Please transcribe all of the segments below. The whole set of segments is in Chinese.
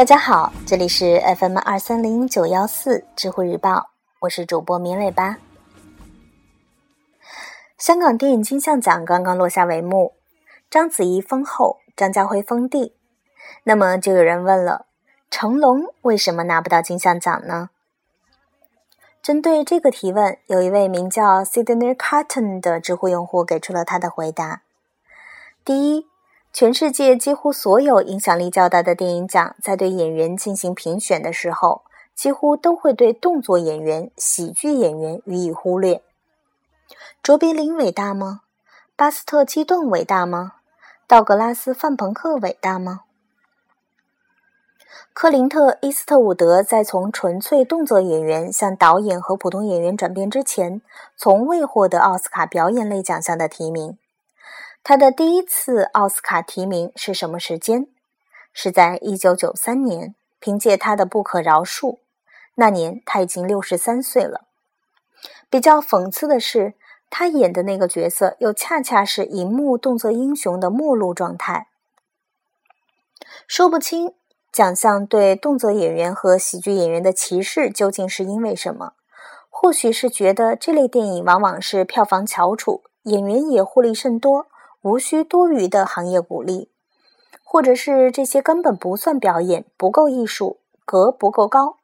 大家好，这里是 FM 二三零九幺四知乎日报，我是主播绵尾巴。香港电影金像奖刚刚落下帷幕，章子怡封后，张家辉封帝。那么就有人问了，成龙为什么拿不到金像奖呢？针对这个提问，有一位名叫 Sydney Carton 的知乎用户给出了他的回答：第一。全世界几乎所有影响力较大的电影奖，在对演员进行评选的时候，几乎都会对动作演员、喜剧演员予以忽略。卓别林伟大吗？巴斯特基顿伟大吗？道格拉斯范朋克伟大吗？克林特伊斯特伍德在从纯粹动作演员向导演和普通演员转变之前，从未获得奥斯卡表演类奖项的提名。他的第一次奥斯卡提名是什么时间？是在一九九三年，凭借他的《不可饶恕》。那年他已经六十三岁了。比较讽刺的是，他演的那个角色又恰恰是银幕动作英雄的末路状态。说不清奖项对动作演员和喜剧演员的歧视究竟是因为什么？或许是觉得这类电影往往是票房翘楚，演员也获利甚多。无需多余的行业鼓励，或者是这些根本不算表演，不够艺术，格不够高。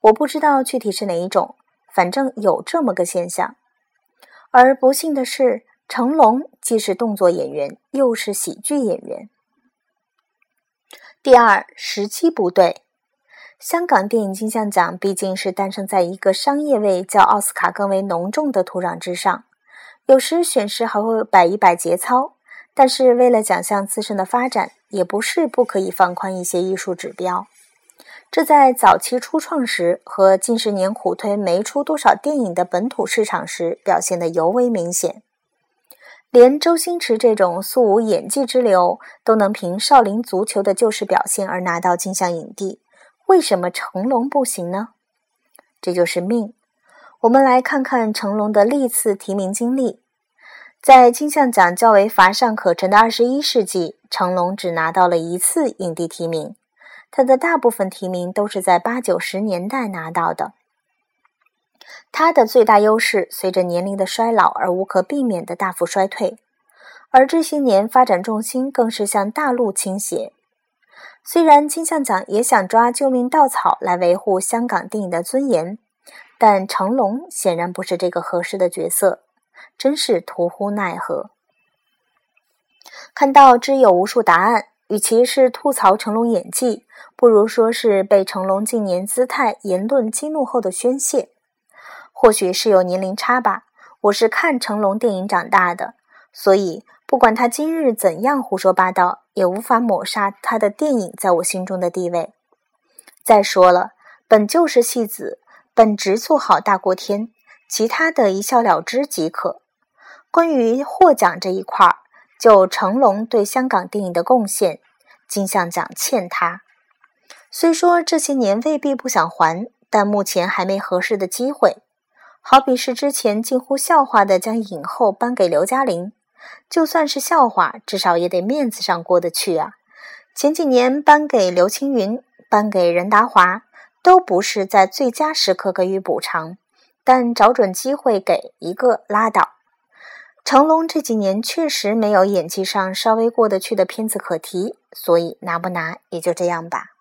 我不知道具体是哪一种，反正有这么个现象。而不幸的是，成龙既是动作演员，又是喜剧演员。第二，时机不对。香港电影金像奖毕竟是诞生在一个商业味较奥斯卡更为浓重的土壤之上。有时选时还会摆一摆节操，但是为了奖项自身的发展，也不是不可以放宽一些艺术指标。这在早期初创时和近十年苦推没出多少电影的本土市场时表现得尤为明显。连周星驰这种素无演技之流都能凭《少林足球》的救世表现而拿到金像影帝，为什么成龙不行呢？这就是命。我们来看看成龙的历次提名经历。在金像奖较为乏善可陈的二十一世纪，成龙只拿到了一次影帝提名。他的大部分提名都是在八九十年代拿到的。他的最大优势随着年龄的衰老而无可避免的大幅衰退，而这些年发展重心更是向大陆倾斜。虽然金像奖也想抓救命稻草来维护香港电影的尊严。但成龙显然不是这个合适的角色，真是徒呼奈何。看到知有无数答案，与其是吐槽成龙演技，不如说是被成龙近年姿态言论激怒后的宣泄。或许是有年龄差吧，我是看成龙电影长大的，所以不管他今日怎样胡说八道，也无法抹杀他的电影在我心中的地位。再说了，本就是戏子。本职做好大过天，其他的一笑了之即可。关于获奖这一块儿，就成龙对香港电影的贡献，金像奖欠他。虽说这些年未必不想还，但目前还没合适的机会。好比是之前近乎笑话的将影后颁给刘嘉玲，就算是笑话，至少也得面子上过得去啊。前几年颁给刘青云，颁给任达华。都不是在最佳时刻给予补偿，但找准机会给一个拉倒。成龙这几年确实没有演技上稍微过得去的片子可提，所以拿不拿也就这样吧。